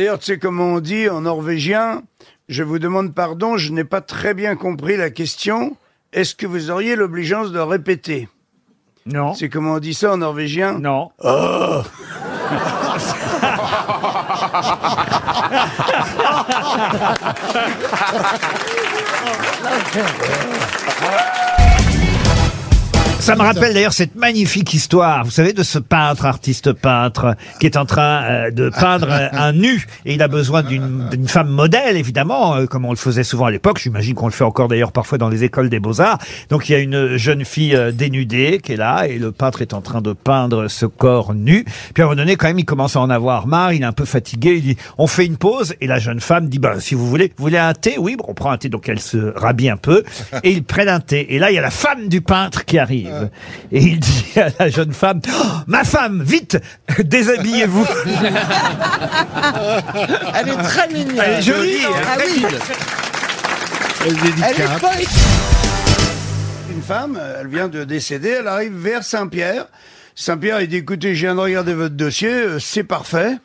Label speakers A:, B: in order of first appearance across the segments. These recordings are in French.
A: D'ailleurs, tu sais comment on dit en norvégien Je vous demande pardon, je n'ai pas très bien compris la question. Est-ce que vous auriez l'obligeance de répéter?
B: Non.
A: C'est comment on dit ça en norvégien?
B: Non. Ça me rappelle d'ailleurs cette magnifique histoire, vous savez, de ce peintre, artiste peintre, qui est en train euh, de peindre euh, un nu, et il a besoin d'une d'une femme modèle, évidemment, euh, comme on le faisait souvent à l'époque. J'imagine qu'on le fait encore d'ailleurs parfois dans les écoles des beaux-arts. Donc il y a une jeune fille dénudée qui est là, et le peintre est en train de peindre ce corps nu. Puis à un moment donné, quand même, il commence à en avoir marre, il est un peu fatigué, il dit, on fait une pause, et la jeune femme dit, bah, si vous voulez, vous voulez un thé? Oui, bon, on prend un thé, donc elle se rhabille un peu, et ils prennent un thé. Et là, il y a la femme du peintre qui arrive. Et il dit à la jeune femme, Oh, ma femme, vite, déshabillez-vous.
C: Elle est très mignonne.
B: Elle est jolie, hein.
C: Ah oui. Elle est pas
A: Une femme, elle vient de décéder, elle arrive vers Saint-Pierre. Saint-Pierre, il dit, écoutez, je viens de regarder votre dossier, euh, c'est parfait.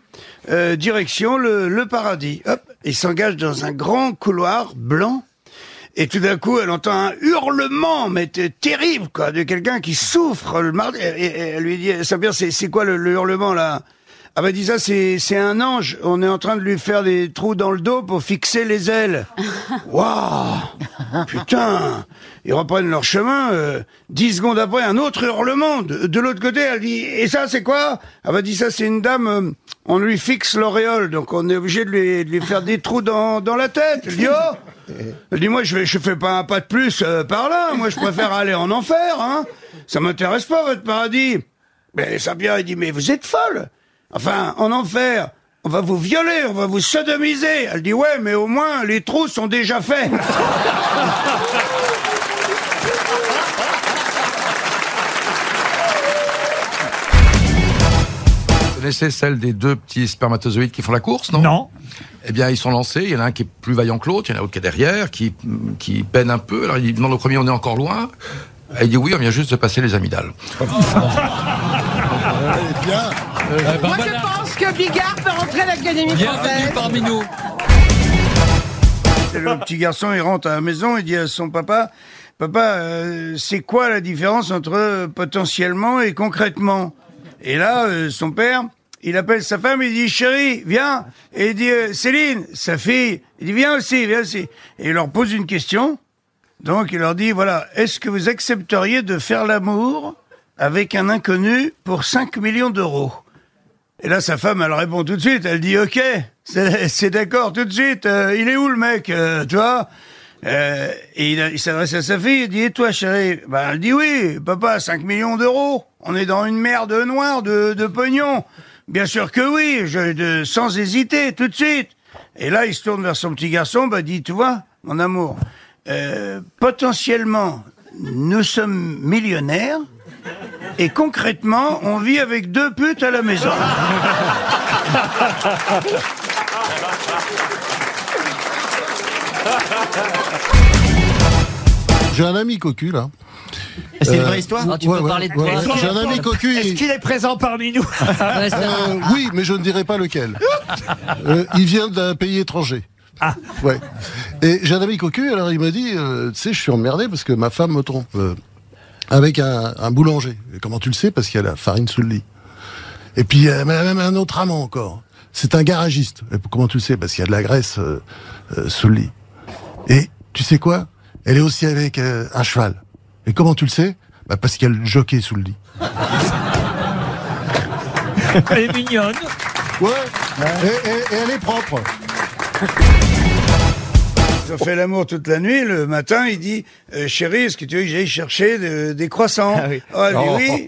A: Euh, direction le, le paradis. Hop, il s'engage dans un grand couloir blanc. Et tout d'un coup, elle entend un hurlement, mais terrible, quoi, de quelqu'un qui souffre le mardi. Et, elle lui dit, Saint-Pierre, c'est, c'est quoi le hurlement, là? Ah bah dis ça, c'est, c'est un ange. On est en train de lui faire des trous dans le dos pour fixer les ailes. Waouh Putain Ils reprennent leur chemin. euh, dix secondes après, un autre hurlement. De, de l'autre côté, elle dit, et ça, c'est quoi? Ah bah dis ça, c'est une dame, euh, on lui fixe l'auréole, donc on est obligé de lui, de lui faire des trous dans, dans la tête. Elle dit, oh Elle dit, moi, je, vais, je fais pas un pas de plus euh, par là. Moi, je préfère aller en enfer, hein. Ça m'intéresse pas, votre paradis. Mais Saint-Pierre, il dit, mais vous êtes folle. Enfin, en enfer, on va vous violer, on va vous sodomiser. Elle dit, ouais, mais au moins, les trous sont déjà faits.
D: Vous connaissez celle des deux petits spermatozoïdes qui font la course, non?
B: Non.
D: Eh bien, ils sont lancés. Il y en a un qui est plus vaillant que l'autre. Il y en a un autre qui est derrière, qui, qui peine un peu. Alors, il demande au premier, on est encore loin. Et il dit oui, on vient juste de passer les amygdales.
C: Moi, je pense que Bigard peut rentrer à l'Académie française.
E: parmi nous.
A: Et le petit garçon, il rentre à la maison, il dit à son papa, papa, euh, c'est quoi la différence entre euh, potentiellement et concrètement? Et là, euh, son père, il appelle sa femme, il dit, chérie, viens. Et il dit, euh, Céline, sa fille, il dit, viens aussi, viens aussi. Et il leur pose une question. Donc, il leur dit, voilà, est-ce que vous accepteriez de faire l'amour? Avec un inconnu pour 5 millions d'euros et là, sa femme, elle répond tout de suite. Elle dit OK, c'est d'accord tout de suite. Euh, il est où le mec, euh, tu vois? Euh, Et il, s'adresse à sa fille. Il dit Et toi, chérie? Bah, Elle dit oui, papa, 5 millions d'euros. On est dans une mer de noir, de, de pognon. Bien sûr que oui, sans hésiter, tout de suite. Et là, il se tourne vers son petit garçon. Bah, dit, tu vois, mon amour, euh, potentiellement, nous sommes millionnaires. Et concrètement, on vit avec deux putes à la maison.
F: J'ai un ami cocu là.
G: C'est une
F: Euh,
G: vraie histoire
E: Ah, tu peux parler de toi.
F: ouais. J'ai un ami cocu.
B: Est-ce qu'il est présent parmi nous
F: Euh, oui, mais je ne dirai pas lequel. Euh, il vient d'un pays étranger.
B: Ah.
F: Ouais. Et j'ai un ami cocu, alors il m'a dit, euh, tu sais, je suis emmerdé parce que ma femme me trompe euh, avec un, un boulanger. Et comment tu le sais? Parce qu'il y a la farine sous le lit. Et puis a même un autre amant encore. C'est un garagiste. Et comment tu le sais? Parce qu'il y a de la graisse euh, euh, sous le lit. Et tu sais quoi? Elle est aussi avec euh, un cheval. Et comment tu le sais? Bah Parce qu'il y a le jockey sous le lit.
B: Elle est mignonne.
F: Ouais. Et, et- et elle est propre.
A: Ils ont fait l'amour toute la nuit. Le matin, il dit euh, Chérie, est-ce que tu veux que j'aille chercher de- des croissants?
B: Ah oui.
A: Oh, elle dit oui.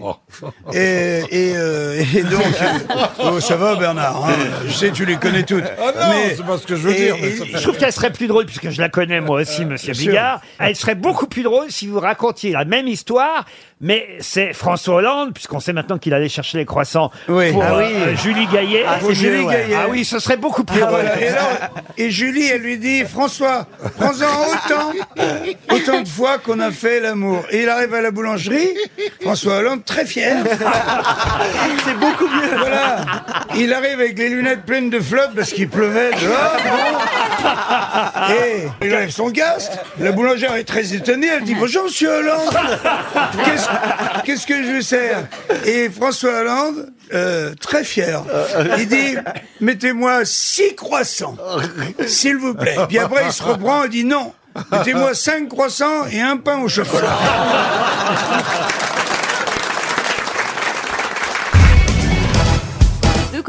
A: Et, et, euh, et donc, euh, oh, ça va, Bernard. hein, je sais, tu les connais toutes.
D: Ah non, c'est pas ce que je veux
A: et-
D: dire, mais
B: Je trouve qu'elle serait plus drôle, puisque je la connais moi aussi, monsieur
A: sûr.
B: Bigard. Elle serait beaucoup plus drôle si vous racontiez la même histoire, mais c'est François Hollande, puisqu'on sait maintenant qu'il allait chercher les croissants
A: Oui.
B: pour
A: Ah oui.
B: euh, Julie Gaillet.
A: Pour Julie Gaillet.
B: Ah oui, ce serait beaucoup plus
A: Ah,
B: drôle.
A: voilà. Et, là, et Julie, elle lui dit, François, prends-en autant, autant de fois qu'on a fait l'amour. Et il arrive à la boulangerie, François Hollande, très fier.
B: C'est beaucoup mieux.
A: Voilà. Il arrive avec les lunettes pleines de flotte parce qu'il pleuvait dehors. Et il enlève son casque. La boulangère est très étonnée. Elle dit Bonjour, monsieur Hollande. Qu'est-ce qu'est-ce que je lui sers Et François Hollande, euh, très fier, il dit Mettez-moi six croissants, s'il vous plaît. Puis après, il se reprend et dit Non. Mettez-moi cinq croissants et un pain au chocolat.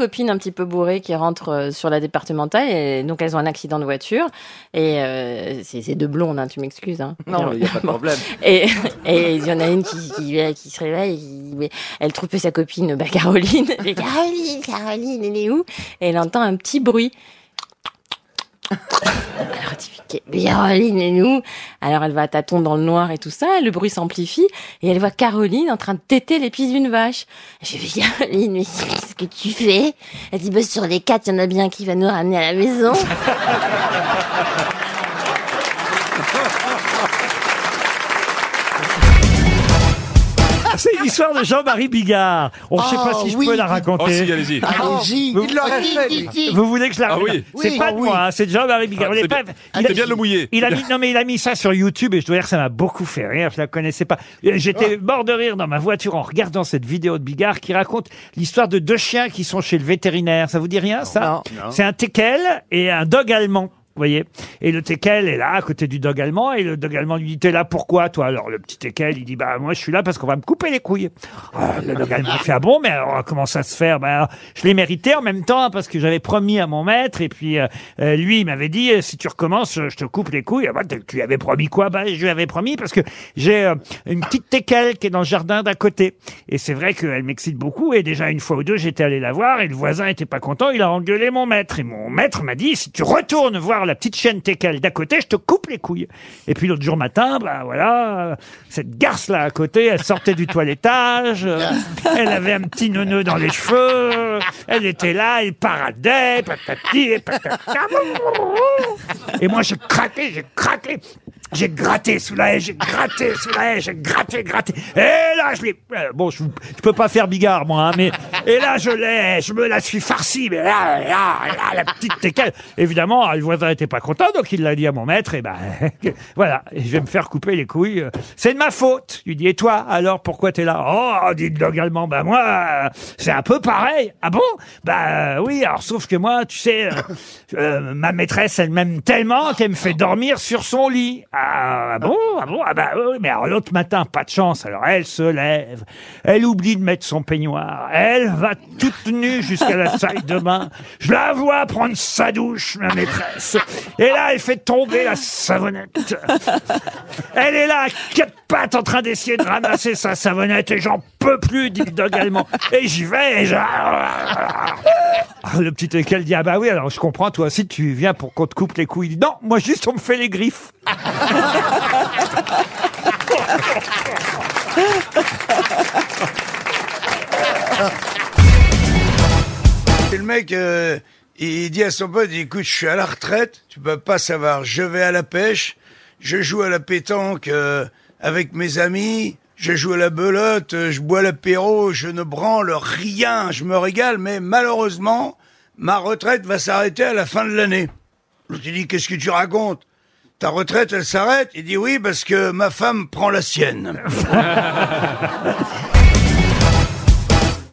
E: Copines un petit peu bourrées qui rentrent euh, sur la départementale et donc elles ont un accident de voiture et euh, c'est deux blondes hein, tu m'excuses hein.
G: Non, il n'y a pas de problème.
E: et il y en a une qui qui, qui se réveille et qui- mais elle trouve sa copine bah Caroline Caroline Caroline elle est où? Et elle entend un petit bruit alors Caroline et nous. Alors elle va à tâtons dans le noir et tout ça le bruit s'amplifie et elle voit Caroline en train de téter les pieds d'une vache. Je fais Caroline mais qu'est-ce que tu fais? Elle dit bah sur les quatre il y en a bien qui va nous ramener à la maison
B: C'est l'histoire de Jean-Marie Bigard. On ne sait pas si je
H: oui.
B: peux la raconter.
G: Oh, si, allez-y.
H: Allez-y.
B: Vous-
H: Il l'aurait fait, lui.
B: Vous voulez que je la
G: Ah
B: raconte
G: oui.
B: C'est
H: Oui.
B: pas de
H: Ah oui.
B: moi, hein, c'est de Jean-Marie Bigard.
G: Ah,
B: pas-
G: bien.
B: il a-
G: C'est bien de le mouiller.
B: Il a mis, non mais il a mis ça sur YouTube et je dois dire que ça m'a beaucoup fait rire. Je la connaissais pas. Et J'étais
G: Ah.
B: mort de rire dans ma voiture en regardant cette vidéo de Bigard qui raconte l'histoire de deux chiens qui sont chez le vétérinaire. Ça vous dit rien ça C'est un teckel et un dog allemand. Vous voyez Et le teckel est là, à côté du dog allemand, et le dog allemand lui dit T'es là pourquoi, toi? Alors le petit teckel, il dit Bah, moi, je suis là parce qu'on va me couper les couilles. Ah, le dog allemand fait Ah bon, mais alors, comment ça se fait? Bah, je l'ai mérité en même temps, parce que j'avais promis à mon maître, et puis euh, euh, lui, il m'avait dit Si tu recommences, je te coupe les couilles. Ah, bah, tu lui avais promis quoi? Bah, je lui avais promis parce que j'ai euh, une petite teckel qui est dans le jardin d'à côté. Et c'est vrai qu'elle m'excite beaucoup, et déjà une fois ou deux, j'étais allé la voir, et le voisin était pas content, il a engueulé mon maître. Et mon maître m'a dit Si tu retournes voir la petite chienne teckel d'à côté, je te coupe les couilles. Et puis l'autre jour matin, bah voilà, cette garce là à côté, elle sortait du toilettage, euh, elle avait un petit neuneu dans les cheveux, elle était là, elle paradait, patati patata. Et moi j'ai craqué, j'ai craqué. J'ai gratté sous la haie, j'ai gratté sous la haie, j'ai gratté, gratté. Et là, je l'ai... euh, Bon, je, je peux pas faire bigard, moi, hein, mais... Et là, je l'ai, je me la suis farcie, mais là, là, là, la petite teckel. Évidemment, le voisin était pas content, donc il l'a dit à mon maître, et ben, voilà, je vais me faire couper les couilles. C'est de ma faute. Il dit, et toi, alors, pourquoi t'es là? Oh, dit le dog allemand, bah moi, euh, c'est un peu pareil. Ah bon? Euh, oui, alors, sauf que moi, tu sais, euh, euh, ma maîtresse, elle m'aime tellement qu'elle me fait dormir sur son lit. Ah bon, ah bon, ah bah oui, mais alors l'autre matin, pas de chance. Alors elle se lève, elle oublie de mettre son peignoir, elle va toute nue jusqu'à la salle de bain. Je la vois prendre sa douche, ma maîtresse. Et là, elle fait tomber la savonnette. Elle est là, à quatre pattes, en train d'essayer de ramasser sa savonnette, et j'en peux plus, dit le dog allemand. Et j'y vais, et je... Ah, Le petit équel dit, ah bah oui, alors je comprends, toi aussi, tu viens pour qu'on te coupe les couilles. Il dit, non, moi juste, on me fait les griffes.
A: Le mec, euh, il dit à son pote, écoute, je suis à la retraite, tu peux pas savoir, je vais à la pêche, je joue à la pétanque euh, avec mes amis, je joue à la belote, euh, je bois l'apéro, je ne branle rien, je me régale, mais malheureusement, ma retraite va s'arrêter à la fin de l'année. L'autre il dit, qu'est-ce que tu racontes? Ta retraite, elle s'arrête Il dit, oui, parce que ma femme prend la sienne.